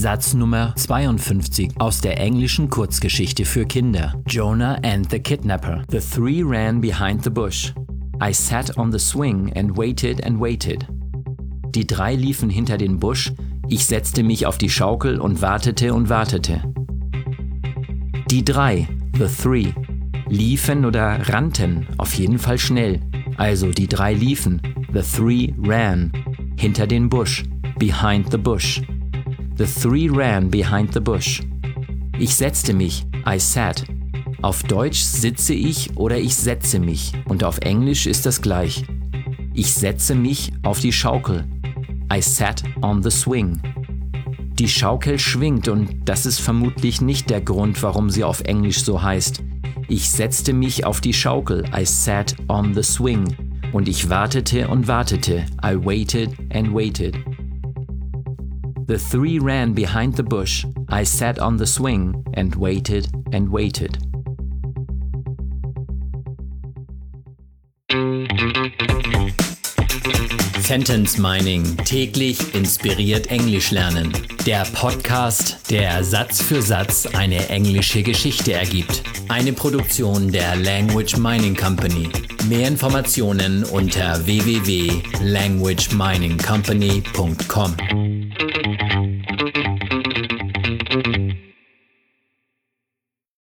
Satz Nummer 52 aus der englischen Kurzgeschichte für Kinder. Jonah and the Kidnapper. The three ran behind the bush. I sat on the swing and waited and waited. Die drei liefen hinter den Busch, ich setzte mich auf die Schaukel und wartete und wartete. Die drei, the three, liefen oder rannten, auf jeden Fall schnell. Also die drei liefen, the three ran, hinter den Busch, behind the bush. The three ran behind the bush. Ich setzte mich, I sat. Auf Deutsch sitze ich oder ich setze mich und auf Englisch ist das gleich. Ich setze mich auf die Schaukel. I sat on the swing. Die Schaukel schwingt und das ist vermutlich nicht der Grund, warum sie auf Englisch so heißt. Ich setzte mich auf die Schaukel. I sat on the swing. Und ich wartete und wartete. I waited and waited. The three ran behind the bush. I sat on the swing and waited and waited. Sentence Mining täglich inspiriert Englisch lernen. Der Podcast, der Satz für Satz eine englische Geschichte ergibt. Eine Produktion der Language Mining Company. Mehr Informationen unter www.languageminingcompany.com.